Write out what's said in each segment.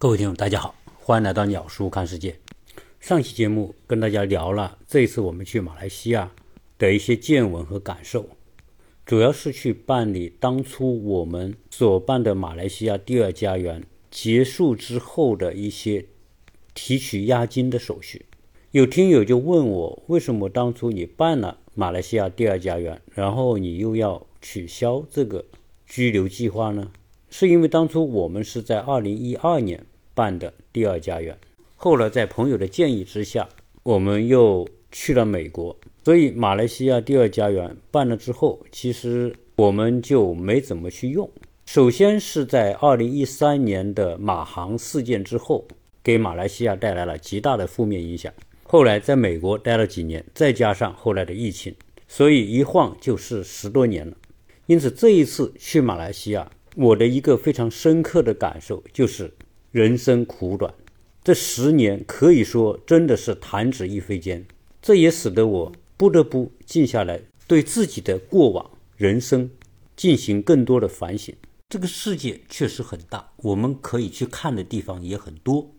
各位听众，大家好，欢迎来到鸟叔看世界。上期节目跟大家聊了这一次我们去马来西亚的一些见闻和感受，主要是去办理当初我们所办的马来西亚第二家园结束之后的一些提取押金的手续。有听友就问我，为什么当初你办了马来西亚第二家园，然后你又要取消这个居留计划呢？是因为当初我们是在二零一二年办的第二家园，后来在朋友的建议之下，我们又去了美国，所以马来西亚第二家园办了之后，其实我们就没怎么去用。首先是在二零一三年的马航事件之后，给马来西亚带来了极大的负面影响。后来在美国待了几年，再加上后来的疫情，所以一晃就是十多年了。因此这一次去马来西亚。我的一个非常深刻的感受就是，人生苦短，这十年可以说真的是弹指一挥间。这也使得我不得不静下来，对自己的过往人生进行更多的反省。这个世界确实很大，我们可以去看的地方也很多，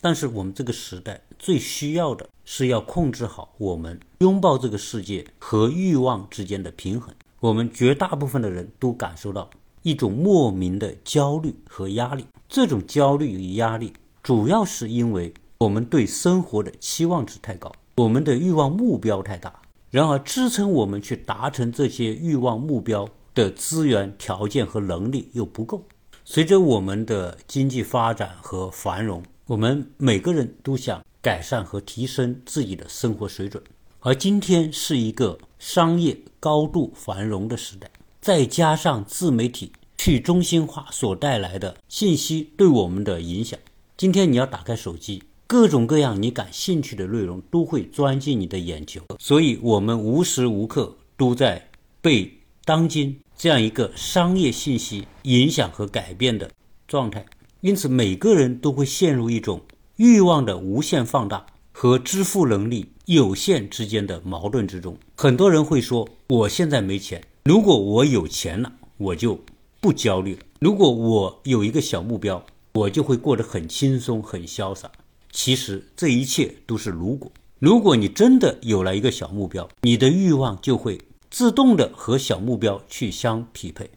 但是我们这个时代最需要的是要控制好我们拥抱这个世界和欲望之间的平衡。我们绝大部分的人都感受到。一种莫名的焦虑和压力，这种焦虑与压力主要是因为我们对生活的期望值太高，我们的欲望目标太大，然而支撑我们去达成这些欲望目标的资源条件和能力又不够。随着我们的经济发展和繁荣，我们每个人都想改善和提升自己的生活水准，而今天是一个商业高度繁荣的时代。再加上自媒体去中心化所带来的信息对我们的影响，今天你要打开手机，各种各样你感兴趣的内容都会钻进你的眼球，所以我们无时无刻都在被当今这样一个商业信息影响和改变的状态，因此每个人都会陷入一种欲望的无限放大和支付能力有限之间的矛盾之中。很多人会说：“我现在没钱。”如果我有钱了，我就不焦虑了；如果我有一个小目标，我就会过得很轻松、很潇洒。其实这一切都是如果。如果你真的有了一个小目标，你的欲望就会自动的和小目标去相匹配。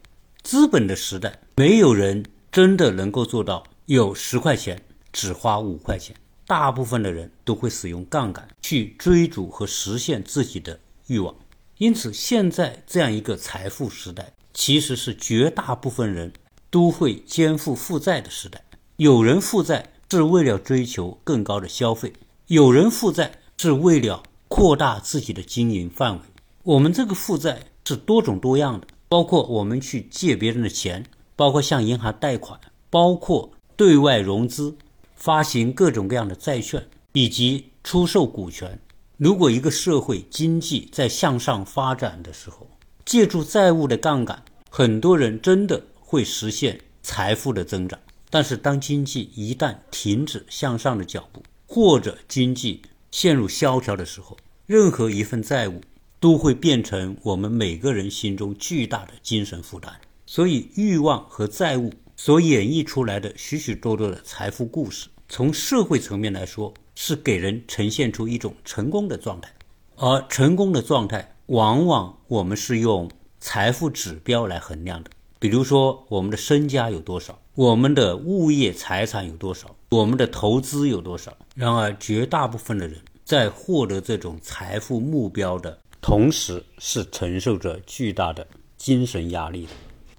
资本的时代，没有人真的能够做到有十块钱只花五块钱。大部分的人都会使用杠杆去追逐和实现自己的欲望。因此，现在这样一个财富时代，其实是绝大部分人都会肩负负债的时代。有人负债是为了追求更高的消费，有人负债是为了扩大自己的经营范围。我们这个负债是多种多样的，包括我们去借别人的钱，包括向银行贷款，包括对外融资、发行各种各样的债券，以及出售股权。如果一个社会经济在向上发展的时候，借助债务的杠杆，很多人真的会实现财富的增长。但是，当经济一旦停止向上的脚步，或者经济陷入萧条的时候，任何一份债务都会变成我们每个人心中巨大的精神负担。所以，欲望和债务所演绎出来的许许多多的财富故事，从社会层面来说。是给人呈现出一种成功的状态，而成功的状态往往我们是用财富指标来衡量的，比如说我们的身家有多少，我们的物业财产有多少，我们的投资有多少。然而，绝大部分的人在获得这种财富目标的同时，是承受着巨大的精神压力的。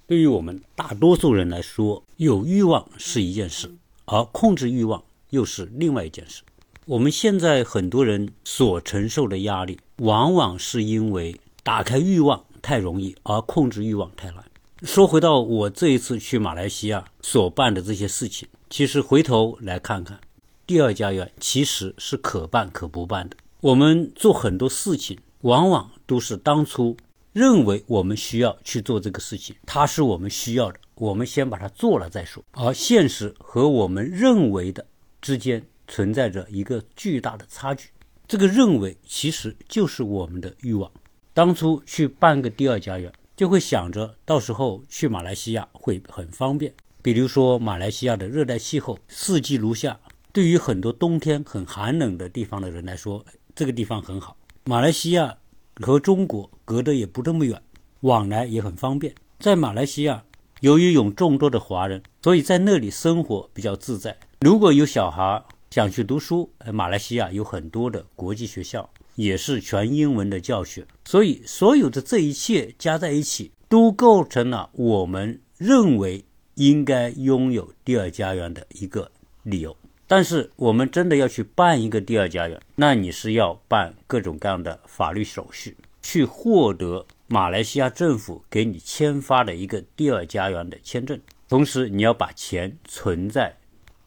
对于我们大多数人来说，有欲望是一件事，而控制欲望又是另外一件事。我们现在很多人所承受的压力，往往是因为打开欲望太容易，而控制欲望太难。说回到我这一次去马来西亚所办的这些事情，其实回头来看看，第二家园其实是可办可不办的。我们做很多事情，往往都是当初认为我们需要去做这个事情，它是我们需要的，我们先把它做了再说。而现实和我们认为的之间。存在着一个巨大的差距，这个认为其实就是我们的欲望。当初去办个第二家园，就会想着到时候去马来西亚会很方便，比如说马来西亚的热带气候，四季如夏，对于很多冬天很寒冷的地方的人来说，这个地方很好。马来西亚和中国隔得也不这么远，往来也很方便。在马来西亚，由于有众多的华人，所以在那里生活比较自在。如果有小孩想去读书，马来西亚有很多的国际学校，也是全英文的教学。所以，所有的这一切加在一起，都构成了我们认为应该拥有第二家园的一个理由。但是，我们真的要去办一个第二家园，那你是要办各种各样的法律手续，去获得。马来西亚政府给你签发的一个第二家园的签证，同时你要把钱存在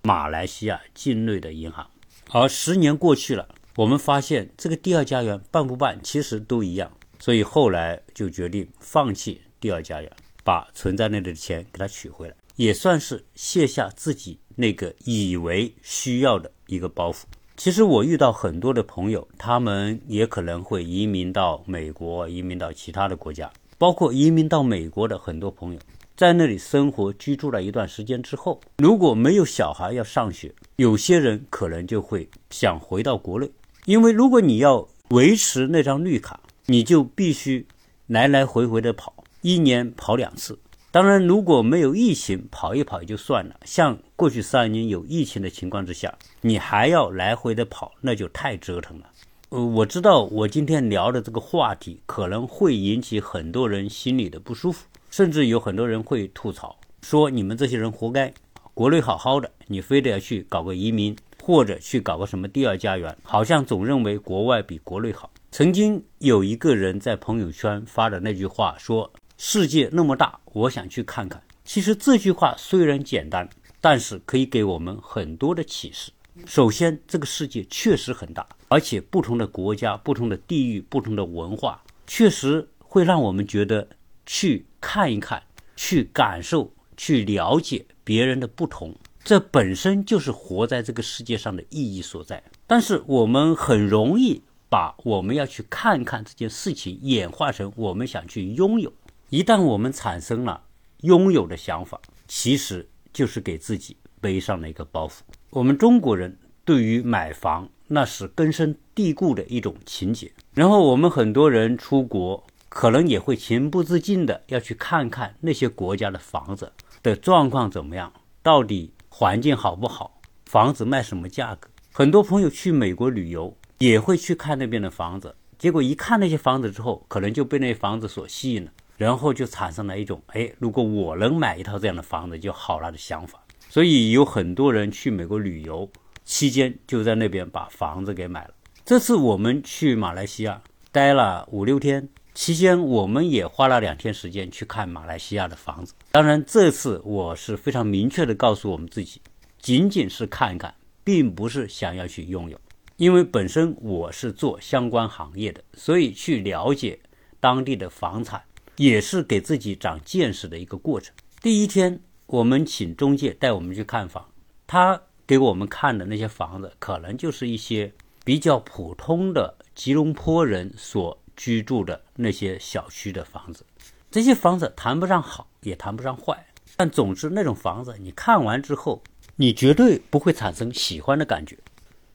马来西亚境内的银行。而十年过去了，我们发现这个第二家园办不办其实都一样，所以后来就决定放弃第二家园，把存在那里的钱给它取回来，也算是卸下自己那个以为需要的一个包袱。其实我遇到很多的朋友，他们也可能会移民到美国，移民到其他的国家，包括移民到美国的很多朋友，在那里生活居住了一段时间之后，如果没有小孩要上学，有些人可能就会想回到国内，因为如果你要维持那张绿卡，你就必须来来回回的跑，一年跑两次。当然，如果没有疫情，跑一跑也就算了。像过去三年有疫情的情况之下，你还要来回的跑，那就太折腾了。呃，我知道我今天聊的这个话题可能会引起很多人心里的不舒服，甚至有很多人会吐槽说：“你们这些人活该，国内好好的，你非得要去搞个移民，或者去搞个什么第二家园，好像总认为国外比国内好。”曾经有一个人在朋友圈发的那句话说。世界那么大，我想去看看。其实这句话虽然简单，但是可以给我们很多的启示。首先，这个世界确实很大，而且不同的国家、不同的地域、不同的文化，确实会让我们觉得去看一看、去感受、去了解别人的不同。这本身就是活在这个世界上的意义所在。但是我们很容易把我们要去看看这件事情演化成我们想去拥有。一旦我们产生了拥有的想法，其实就是给自己背上了一个包袱。我们中国人对于买房那是根深蒂固的一种情节。然后我们很多人出国，可能也会情不自禁的要去看看那些国家的房子的状况怎么样，到底环境好不好，房子卖什么价格。很多朋友去美国旅游，也会去看那边的房子，结果一看那些房子之后，可能就被那房子所吸引了。然后就产生了一种，哎，如果我能买一套这样的房子就好了的想法。所以有很多人去美国旅游期间就在那边把房子给买了。这次我们去马来西亚待了五六天，期间我们也花了两天时间去看马来西亚的房子。当然，这次我是非常明确的告诉我们自己，仅仅是看一看，并不是想要去拥有。因为本身我是做相关行业的，所以去了解当地的房产。也是给自己长见识的一个过程。第一天，我们请中介带我们去看房，他给我们看的那些房子，可能就是一些比较普通的吉隆坡人所居住的那些小区的房子。这些房子谈不上好，也谈不上坏，但总之那种房子，你看完之后，你绝对不会产生喜欢的感觉。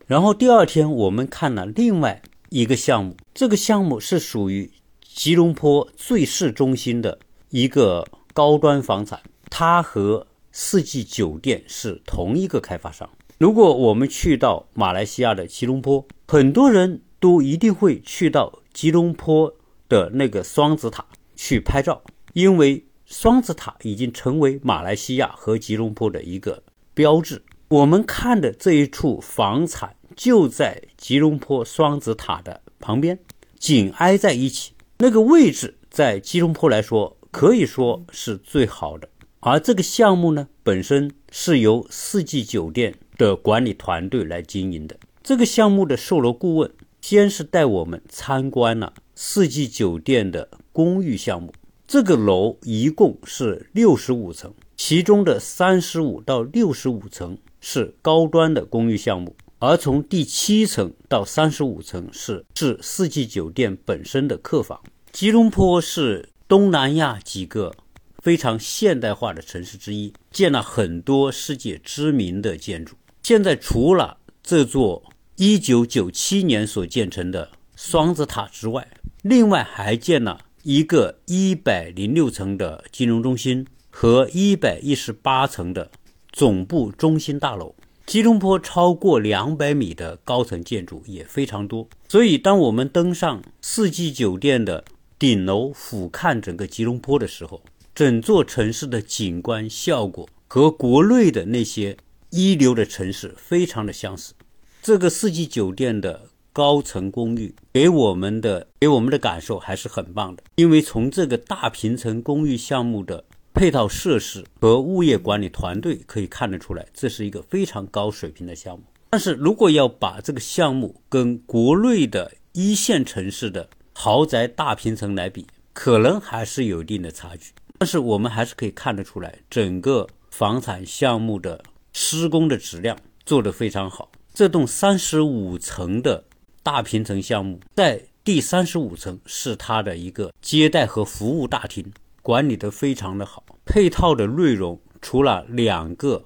然后第二天，我们看了另外一个项目，这个项目是属于。吉隆坡最市中心的一个高端房产，它和四季酒店是同一个开发商。如果我们去到马来西亚的吉隆坡，很多人都一定会去到吉隆坡的那个双子塔去拍照，因为双子塔已经成为马来西亚和吉隆坡的一个标志。我们看的这一处房产就在吉隆坡双子塔的旁边，紧挨在一起。那个位置在吉隆坡来说，可以说是最好的。而这个项目呢，本身是由四季酒店的管理团队来经营的。这个项目的售楼顾问先是带我们参观了四季酒店的公寓项目。这个楼一共是六十五层，其中的三十五到六十五层是高端的公寓项目。而从第七层到三十五层是是四季酒店本身的客房。吉隆坡是东南亚几个非常现代化的城市之一，建了很多世界知名的建筑。现在除了这座1997年所建成的双子塔之外，另外还建了一个106层的金融中心和118层的总部中心大楼。吉隆坡超过两百米的高层建筑也非常多，所以当我们登上四季酒店的顶楼俯瞰整个吉隆坡的时候，整座城市的景观效果和国内的那些一流的城市非常的相似。这个四季酒店的高层公寓给我们的给我们的感受还是很棒的，因为从这个大平层公寓项目的。配套设施和物业管理团队可以看得出来，这是一个非常高水平的项目。但是如果要把这个项目跟国内的一线城市的豪宅大平层来比，可能还是有一定的差距。但是我们还是可以看得出来，整个房产项目的施工的质量做得非常好。这栋三十五层的大平层项目，在第三十五层是它的一个接待和服务大厅。管理得非常的好，配套的内容除了两个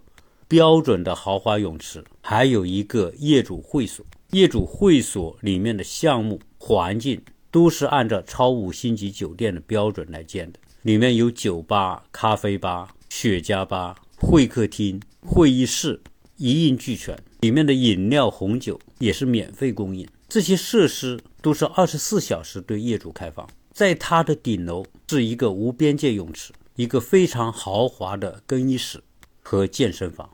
标准的豪华泳池，还有一个业主会所。业主会所里面的项目环境都是按照超五星级酒店的标准来建的，里面有酒吧、咖啡吧、雪茄吧、会客厅、会议室，一应俱全。里面的饮料、红酒也是免费供应，这些设施都是二十四小时对业主开放。在它的顶楼是一个无边界泳池，一个非常豪华的更衣室和健身房。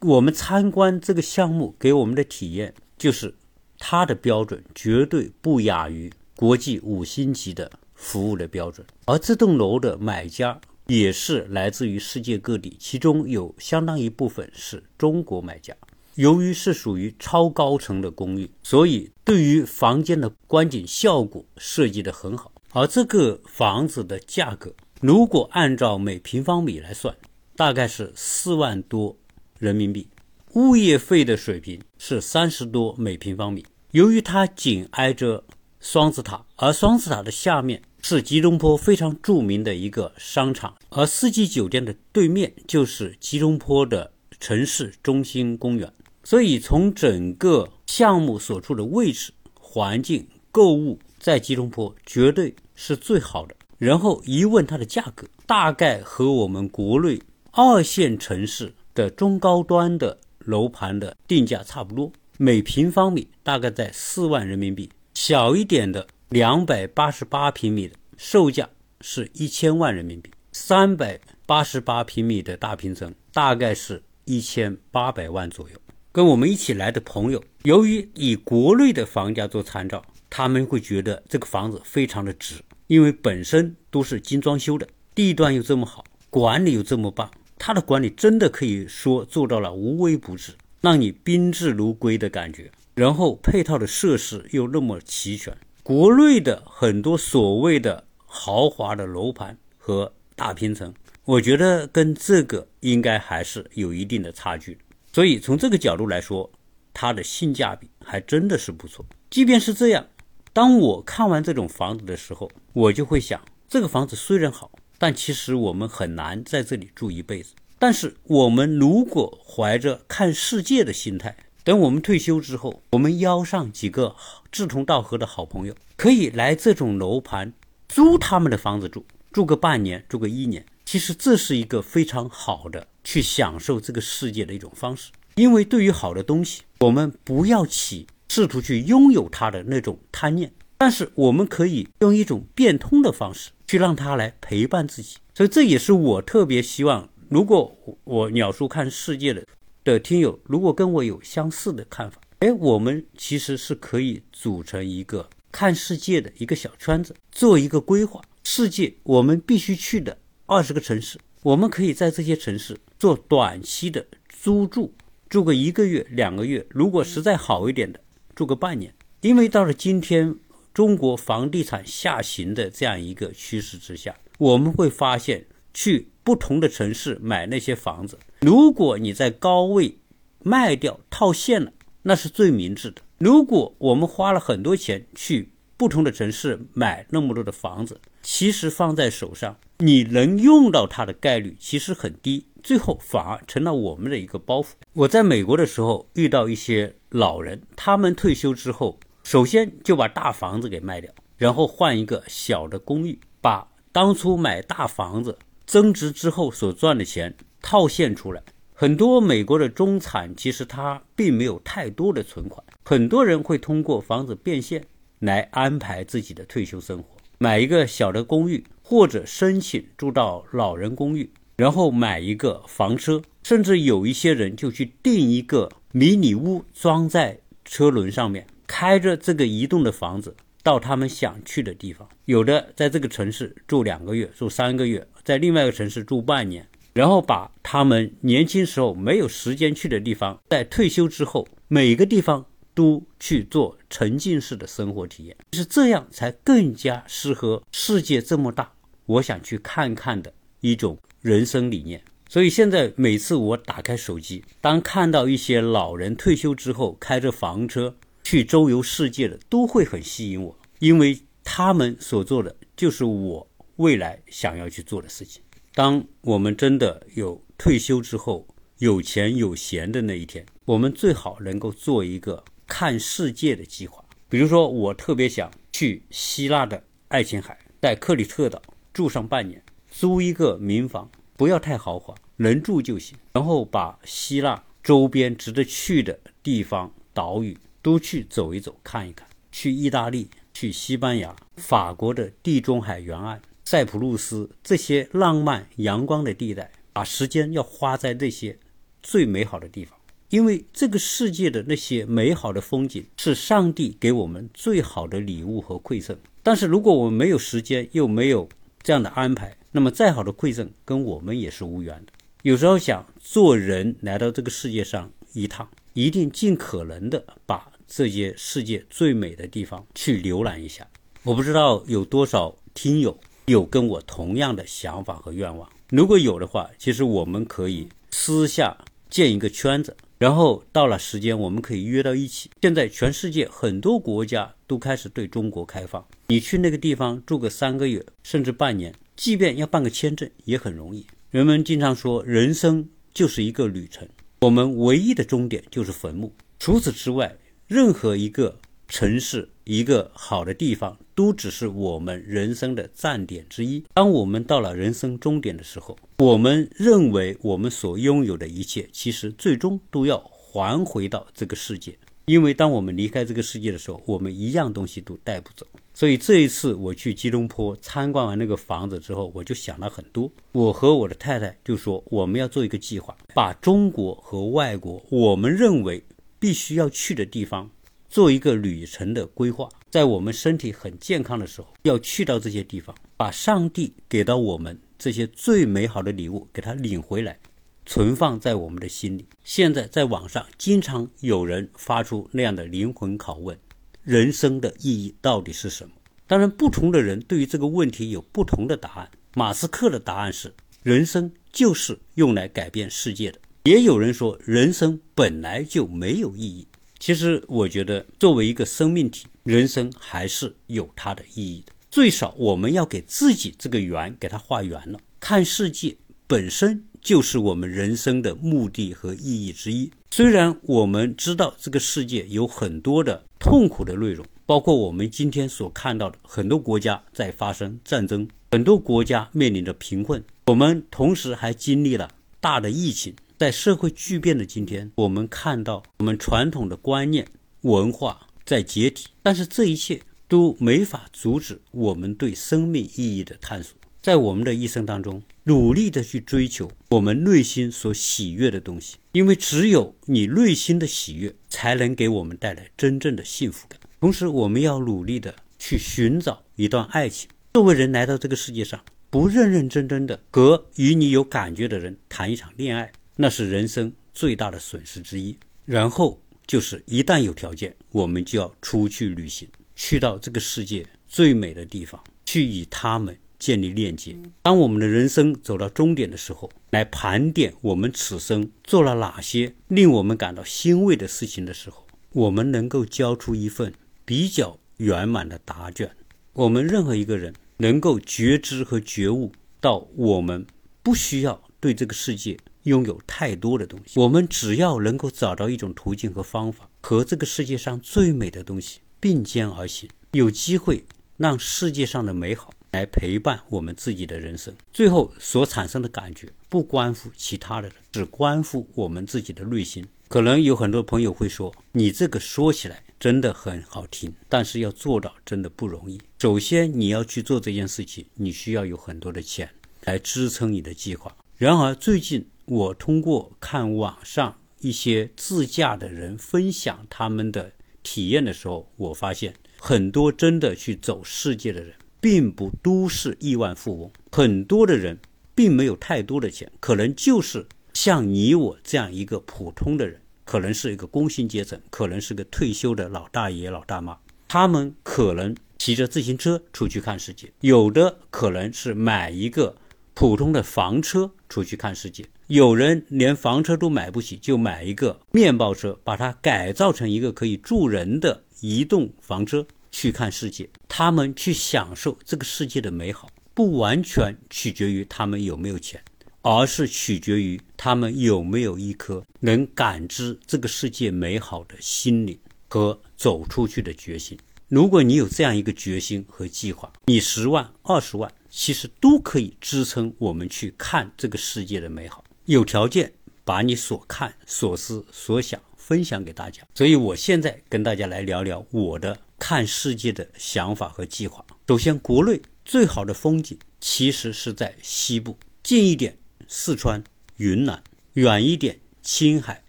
我们参观这个项目给我们的体验就是，它的标准绝对不亚于国际五星级的服务的标准。而这栋楼的买家也是来自于世界各地，其中有相当一部分是中国买家。由于是属于超高层的公寓，所以对于房间的观景效果设计得很好。而这个房子的价格，如果按照每平方米来算，大概是四万多人民币。物业费的水平是三十多每平方米。由于它紧挨着双子塔，而双子塔的下面是吉隆坡非常著名的一个商场，而四季酒店的对面就是吉隆坡的城市中心公园，所以从整个项目所处的位置、环境、购物，在吉隆坡绝对。是最好的。然后一问它的价格，大概和我们国内二线城市的中高端的楼盘的定价差不多，每平方米大概在四万人民币。小一点的两百八十八平米的售价是一千万人民币，三百八十八平米的大平层大概是一千八百万左右。跟我们一起来的朋友，由于以国内的房价做参照，他们会觉得这个房子非常的值。因为本身都是精装修的，地段又这么好，管理又这么棒，它的管理真的可以说做到了无微不至，让你宾至如归的感觉。然后配套的设施又那么齐全，国内的很多所谓的豪华的楼盘和大平层，我觉得跟这个应该还是有一定的差距。所以从这个角度来说，它的性价比还真的是不错。即便是这样。当我看完这种房子的时候，我就会想，这个房子虽然好，但其实我们很难在这里住一辈子。但是我们如果怀着看世界的心态，等我们退休之后，我们邀上几个志同道合的好朋友，可以来这种楼盘租他们的房子住，住个半年，住个一年。其实这是一个非常好的去享受这个世界的一种方式。因为对于好的东西，我们不要起。试图去拥有它的那种贪念，但是我们可以用一种变通的方式去让它来陪伴自己，所以这也是我特别希望，如果我鸟叔看世界的的听友，如果跟我有相似的看法，哎，我们其实是可以组成一个看世界的一个小圈子，做一个规划。世界我们必须去的二十个城市，我们可以在这些城市做短期的租住，住个一个月、两个月，如果实在好一点的。住个半年，因为到了今天，中国房地产下行的这样一个趋势之下，我们会发现，去不同的城市买那些房子，如果你在高位卖掉套现了，那是最明智的。如果我们花了很多钱去不同的城市买那么多的房子，其实放在手上，你能用到它的概率其实很低，最后反而成了我们的一个包袱。我在美国的时候遇到一些老人，他们退休之后，首先就把大房子给卖掉，然后换一个小的公寓，把当初买大房子增值之后所赚的钱套现出来。很多美国的中产其实他并没有太多的存款，很多人会通过房子变现来安排自己的退休生活，买一个小的公寓，或者申请住到老人公寓，然后买一个房车，甚至有一些人就去订一个迷你屋，装在车轮上面，开着这个移动的房子到他们想去的地方。有的在这个城市住两个月，住三个月，在另外一个城市住半年。然后把他们年轻时候没有时间去的地方，在退休之后，每个地方都去做沉浸式的生活体验，是这样才更加适合世界这么大，我想去看看的一种人生理念。所以现在每次我打开手机，当看到一些老人退休之后开着房车去周游世界的，都会很吸引我，因为他们所做的就是我未来想要去做的事情。当我们真的有退休之后有钱有闲的那一天，我们最好能够做一个看世界的计划。比如说，我特别想去希腊的爱琴海，在克里特岛住上半年，租一个民房，不要太豪华，能住就行。然后把希腊周边值得去的地方、岛屿都去走一走、看一看。去意大利、去西班牙、法国的地中海沿岸。塞浦路斯这些浪漫阳光的地带，把时间要花在这些最美好的地方，因为这个世界的那些美好的风景是上帝给我们最好的礼物和馈赠。但是如果我们没有时间，又没有这样的安排，那么再好的馈赠跟我们也是无缘的。有时候想做人来到这个世界上一趟，一定尽可能的把这些世界最美的地方去浏览一下。我不知道有多少听友。有跟我同样的想法和愿望，如果有的话，其实我们可以私下建一个圈子，然后到了时间，我们可以约到一起。现在全世界很多国家都开始对中国开放，你去那个地方住个三个月，甚至半年，即便要办个签证也很容易。人们经常说，人生就是一个旅程，我们唯一的终点就是坟墓。除此之外，任何一个城市。一个好的地方，都只是我们人生的站点之一。当我们到了人生终点的时候，我们认为我们所拥有的一切，其实最终都要还回到这个世界。因为当我们离开这个世界的时候，我们一样东西都带不走。所以这一次我去吉隆坡参观完那个房子之后，我就想了很多。我和我的太太就说，我们要做一个计划，把中国和外国我们认为必须要去的地方。做一个旅程的规划，在我们身体很健康的时候，要去到这些地方，把上帝给到我们这些最美好的礼物给他领回来，存放在我们的心里。现在在网上经常有人发出那样的灵魂拷问：人生的意义到底是什么？当然，不同的人对于这个问题有不同的答案。马斯克的答案是：人生就是用来改变世界的。也有人说，人生本来就没有意义。其实我觉得，作为一个生命体，人生还是有它的意义的。最少我们要给自己这个圆给它画圆了。看世界本身就是我们人生的目的和意义之一。虽然我们知道这个世界有很多的痛苦的内容，包括我们今天所看到的很多国家在发生战争，很多国家面临着贫困，我们同时还经历了大的疫情。在社会巨变的今天，我们看到我们传统的观念、文化在解体，但是这一切都没法阻止我们对生命意义的探索。在我们的一生当中，努力的去追求我们内心所喜悦的东西，因为只有你内心的喜悦，才能给我们带来真正的幸福感。同时，我们要努力的去寻找一段爱情。作为人来到这个世界上，不认认真真的和与你有感觉的人谈一场恋爱。那是人生最大的损失之一。然后就是，一旦有条件，我们就要出去旅行，去到这个世界最美的地方，去与他们建立链接。当我们的人生走到终点的时候，来盘点我们此生做了哪些令我们感到欣慰的事情的时候，我们能够交出一份比较圆满的答卷。我们任何一个人能够觉知和觉悟到，我们不需要对这个世界拥有太多的东西，我们只要能够找到一种途径和方法，和这个世界上最美的东西并肩而行，有机会让世界上的美好来陪伴我们自己的人生。最后所产生的感觉不关乎其他的人，只关乎我们自己的内心。可能有很多朋友会说：“你这个说起来真的很好听，但是要做到真的不容易。首先，你要去做这件事情，你需要有很多的钱来支撑你的计划。然而，最近我通过看网上一些自驾的人分享他们的体验的时候，我发现很多真的去走世界的人，并不都是亿万富翁，很多的人并没有太多的钱，可能就是。”像你我这样一个普通的人，可能是一个工薪阶层，可能是个退休的老大爷、老大妈，他们可能骑着自行车出去看世界，有的可能是买一个普通的房车出去看世界，有人连房车都买不起，就买一个面包车，把它改造成一个可以住人的移动房车去看世界。他们去享受这个世界的美好，不完全取决于他们有没有钱。而是取决于他们有没有一颗能感知这个世界美好的心灵和走出去的决心。如果你有这样一个决心和计划，你十万、二十万，其实都可以支撑我们去看这个世界的美好。有条件把你所看、所思、所想分享给大家。所以我现在跟大家来聊聊我的看世界的想法和计划。首先，国内最好的风景其实是在西部，近一点。四川、云南，远一点，青海、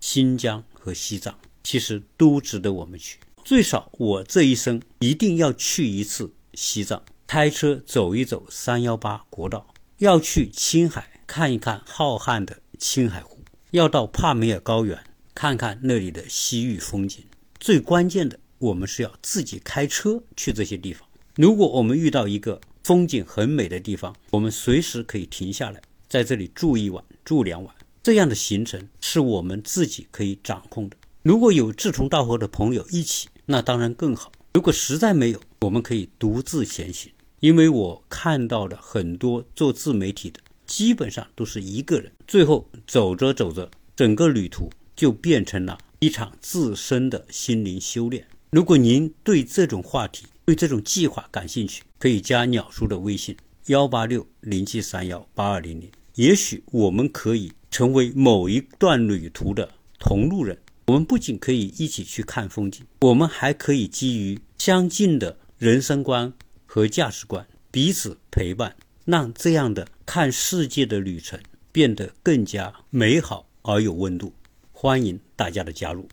新疆和西藏，其实都值得我们去。最少我这一生一定要去一次西藏，开车走一走三幺八国道；要去青海看一看浩瀚的青海湖；要到帕米尔高原看看那里的西域风景。最关键的，我们是要自己开车去这些地方。如果我们遇到一个风景很美的地方，我们随时可以停下来。在这里住一晚、住两晚，这样的行程是我们自己可以掌控的。如果有志同道合的朋友一起，那当然更好。如果实在没有，我们可以独自前行。因为我看到了很多做自媒体的，基本上都是一个人，最后走着走着，整个旅途就变成了一场自身的心灵修炼。如果您对这种话题、对这种计划感兴趣，可以加鸟叔的微信：幺八六零七三幺八二零零。也许我们可以成为某一段旅途的同路人。我们不仅可以一起去看风景，我们还可以基于相近的人生观和价值观，彼此陪伴，让这样的看世界的旅程变得更加美好而有温度。欢迎大家的加入。